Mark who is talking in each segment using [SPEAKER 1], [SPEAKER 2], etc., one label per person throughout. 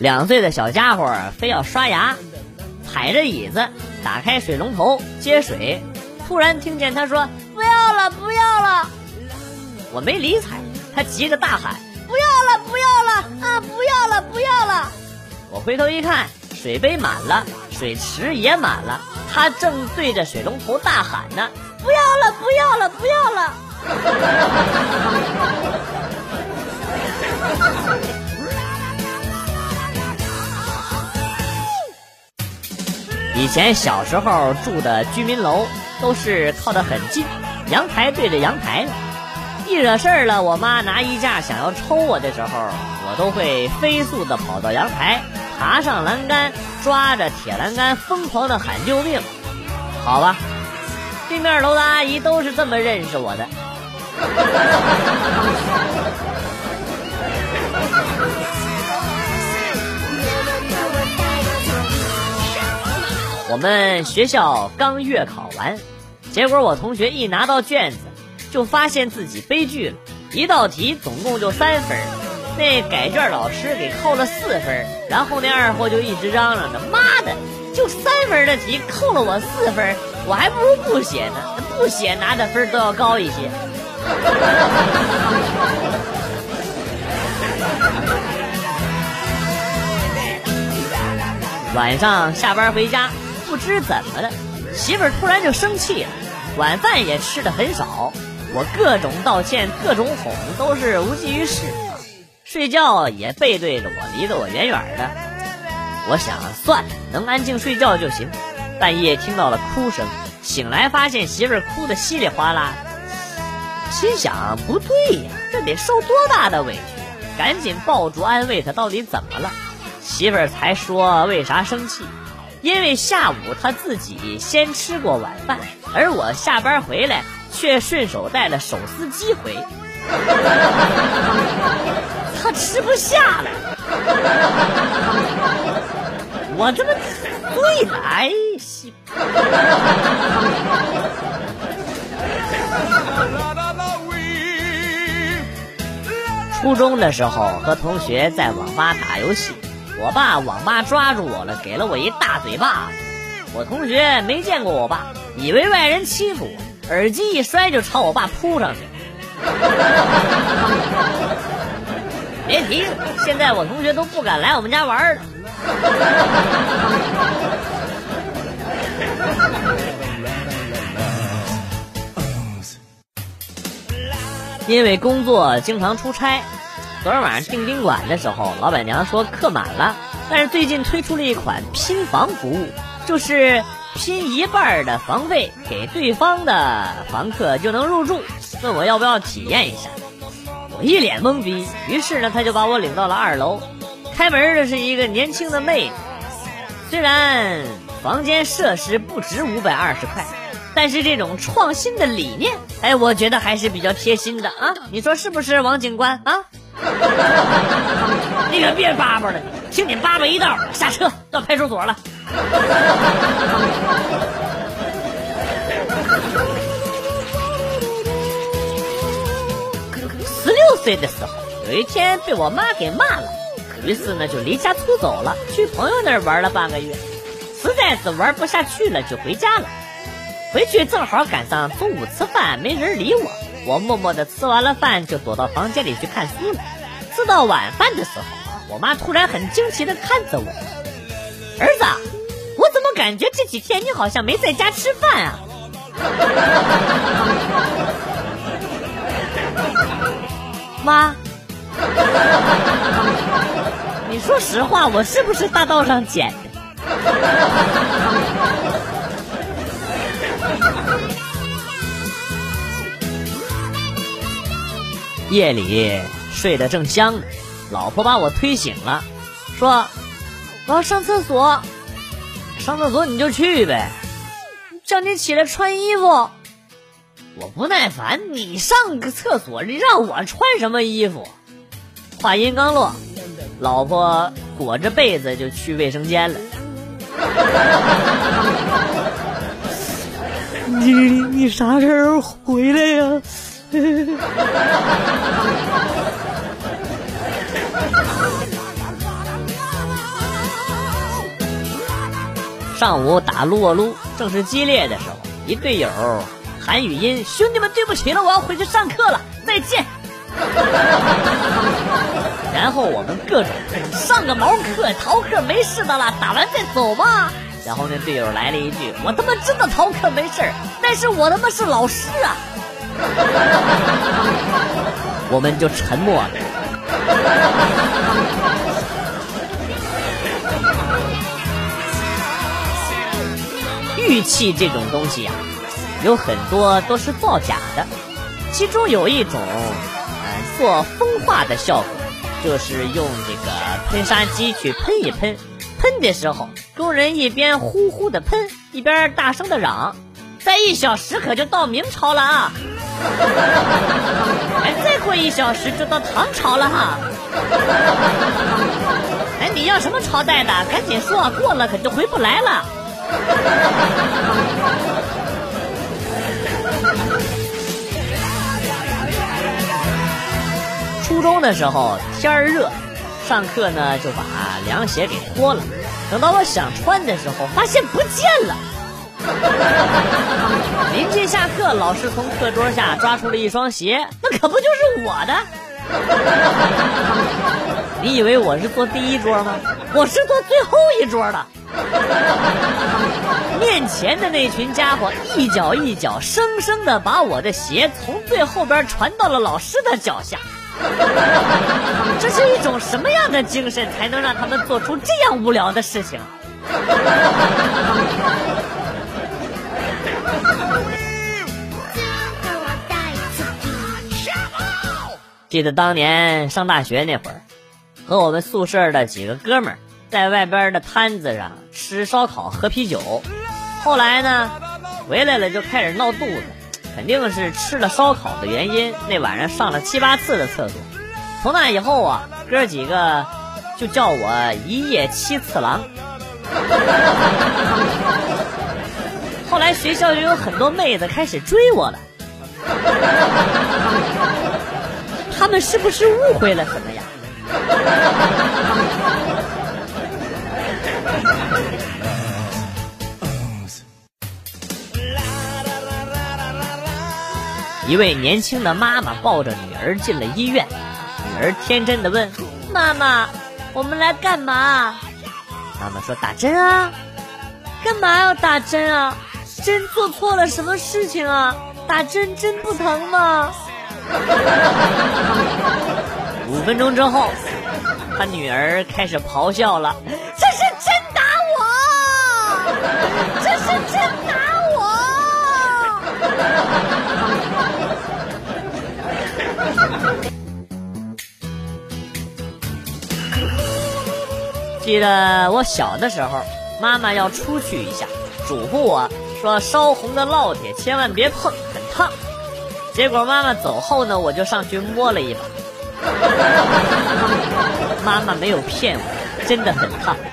[SPEAKER 1] 两岁的小家伙非要刷牙，踩着椅子打开水龙头接水，突然听见他说：“不要了，不要了！”我没理睬，他急着大喊：“不要了，不要了啊！不要了，不要了！”我回头一看，水杯满了，水池也满了，他正对着水龙头大喊呢：“不要了，不要了，不要了！” 以前小时候住的居民楼都是靠得很近，阳台对着阳台。一惹事儿了，我妈拿衣架想要抽我的时候，我都会飞速的跑到阳台，爬上栏杆，抓着铁栏杆，疯狂的喊救命。好吧，对面楼的阿姨都是这么认识我的。我们学校刚月考完，结果我同学一拿到卷子，就发现自己悲剧了。一道题总共就三分，那改卷老师给扣了四分，然后那二货就一直嚷嚷着：“妈的，就三分的题扣了我四分，我还不如不写呢，不写拿的分都要高一些。”晚上下班回家。不知怎么的，媳妇儿突然就生气了，晚饭也吃的很少。我各种道歉，各种哄，都是无济于事。睡觉也背对着我，离得我远远的。我想算了，能安静睡觉就行。半夜听到了哭声，醒来发现媳妇儿哭得稀里哗啦，心想不对呀，这得受多大的委屈？赶紧抱住安慰她，到底怎么了？媳妇儿才说为啥生气。因为下午他自己先吃过晚饭，而我下班回来却顺手带了手撕鸡回，他吃不下了。我这么对了，哎，初中的时候和同学在网吧打游戏。我爸网吧抓住我了，给了我一大嘴巴子。我同学没见过我爸，以为外人欺负我，耳机一摔就朝我爸扑上去。别提了，现在我同学都不敢来我们家玩了。因为工作经常出差。昨天晚上订宾馆的时候，老板娘说客满了，但是最近推出了一款拼房服务，就是拼一半的房费给对方的房客就能入住，问我要不要体验一下。我一脸懵逼，于是呢，他就把我领到了二楼，开门的是一个年轻的妹子。虽然房间设施不值五百二十块，但是这种创新的理念，哎，我觉得还是比较贴心的啊！你说是不是，王警官啊？你可别叭叭了，听你叭叭一道，下车到派出所了。十六岁的时候，有一天被我妈给骂了，于是呢就离家出走了，去朋友那儿玩了半个月，实在是玩不下去了，就回家了。回去正好赶上中午吃饭，没人理我。我默默的吃完了饭，就躲到房间里去看书了。吃到晚饭的时候，我妈突然很惊奇的看着我：“儿子，我怎么感觉这几天你好像没在家吃饭啊？” 妈，你说实话，我是不是大道上捡的？夜里睡得正香呢，老婆把我推醒了，说：“我要上厕所，上厕所你就去呗，叫你起来穿衣服。”我不耐烦，你上个厕所，你让我穿什么衣服？话音刚落，老婆裹着被子就去卫生间了。你你啥时候回来呀？上午打撸啊撸正是激烈的时候，一队友喊语音：“兄弟们，对不起了，我要回去上课了，再见。”然后我们各种，上个毛课，逃课没事的了，打完再走吧。然后那队友来了一句：“我他妈真的逃课没事但是我他妈是老师啊。” 我们就沉默了。玉器这种东西呀，有很多都是造假的，其中有一种，呃，做风化的效果，就是用这个喷砂机去喷一喷，喷的时候，工人一边呼呼的喷，一边大声的嚷，再一小时可就到明朝了啊！哎，再过一小时就到唐朝了哈！哎，你要什么朝代的？赶紧说，过了可就回不来了。初中的时候天儿热，上课呢就把凉鞋给脱了。等到我想穿的时候，发现不见了。临近下课，老师从课桌下抓出了一双鞋，那可不就是我的？你以为我是坐第一桌吗？我是坐最后一桌的。面前的那群家伙一脚一脚，生生的把我的鞋从最后边传到了老师的脚下。这是一种什么样的精神，才能让他们做出这样无聊的事情？记得当年上大学那会儿，和我们宿舍的几个哥们儿在外边的摊子上吃烧烤、喝啤酒。后来呢，回来了就开始闹肚子，肯定是吃了烧烤的原因。那晚上上了七八次的厕所。从那以后啊，哥几个就叫我一夜七次郎。后来学校就有很多妹子开始追我了。他们是不是误会了什么呀？一位年轻的妈妈抱着女儿进了医院，女儿天真的问：“妈妈，我们来干嘛？”妈妈说：“打针啊。”干嘛要打针啊？针做错了什么事情啊？打针针不疼吗？五分钟之后，他女儿开始咆哮了：“这是真打我！这是真打我！”记得我小的时候，妈妈要出去一下，嘱咐我说：“烧红的烙铁千万别碰，很烫。”结果妈妈走后呢，我就上去摸了一把。妈妈没有骗我，真的很烫。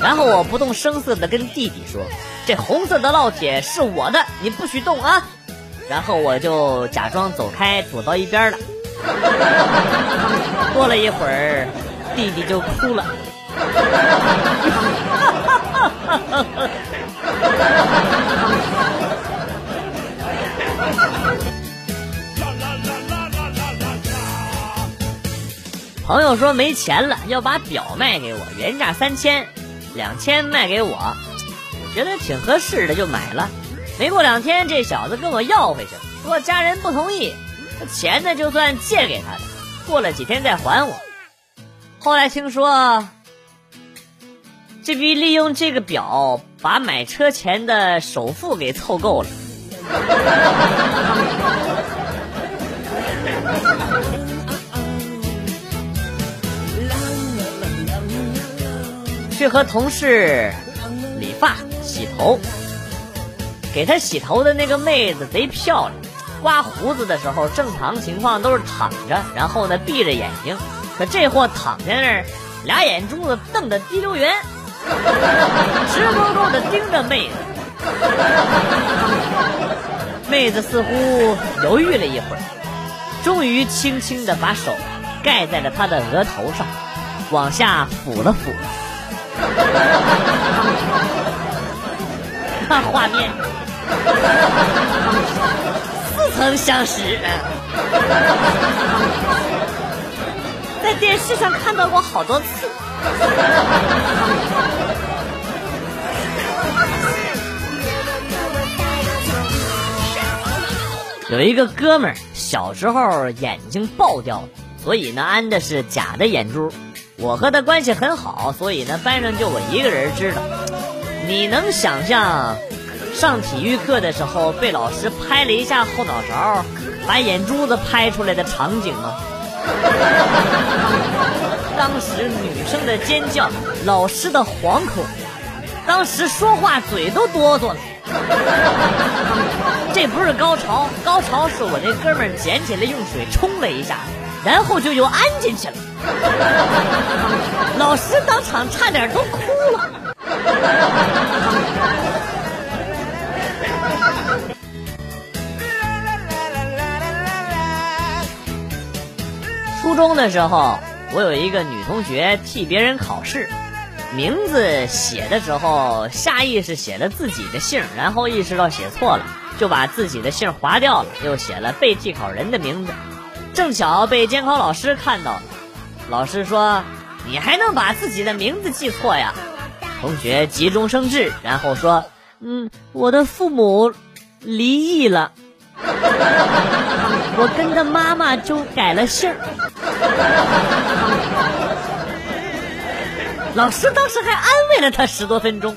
[SPEAKER 1] 然后我不动声色的跟弟弟说：“这红色的烙铁是我的，你不许动啊！”然后我就假装走开，躲到一边了。过了一会儿，弟弟就哭了。朋友说没钱了，要把表卖给我，原价三千，两千卖给我，我觉得挺合适的，就买了。没过两天，这小子跟我要回去了，说家人不同意，钱呢就算借给他的，过了几天再还我。后来听说。这逼利用这个表把买车钱的首付给凑够了，去和同事理发洗头，给他洗头的那个妹子贼漂亮，刮胡子的时候正常情况都是躺着，然后呢闭着眼睛，可这货躺在那儿，俩眼珠子瞪得滴溜圆。直勾勾的盯着妹子，妹子似乎犹豫了一会儿，终于轻轻的把手盖在了他的额头上，
[SPEAKER 2] 往下抚了抚。那画面似曾相识，在电视上看到过好多次。有一个哥们儿小时候眼睛爆掉了，所以呢安的是假的眼珠。我和他关系很好，所以呢班上就我一个人知道。你能想象上体育课的时候被老师拍了一下后脑勺，把眼珠子拍出来的场景吗？当时女生的尖叫，老师的惶恐，当时说话嘴都哆嗦了。这不是高潮，高潮是我那哥们捡起来用水冲了一下，然后就又安进去了。老师当场差点都哭了。初中的时候，我有一个女同学替别人考试，名字写的时候下意识写了自己的姓，然后意识到写错了，就把自己的姓划掉了，又写了被替考人的名字。正巧被监考老师看到了，老师说：“你还能把自己的名字记错呀？”同学急中生智，然后说：“嗯，我的父母离异了，我跟着妈妈就改了姓。”老师当时还安慰了他十多分钟。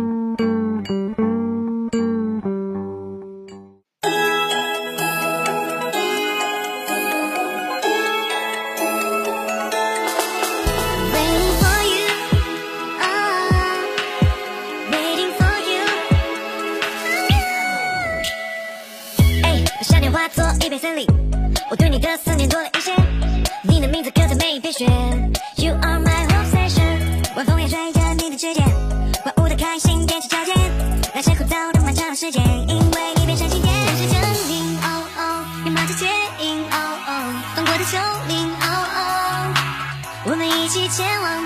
[SPEAKER 2] 起前往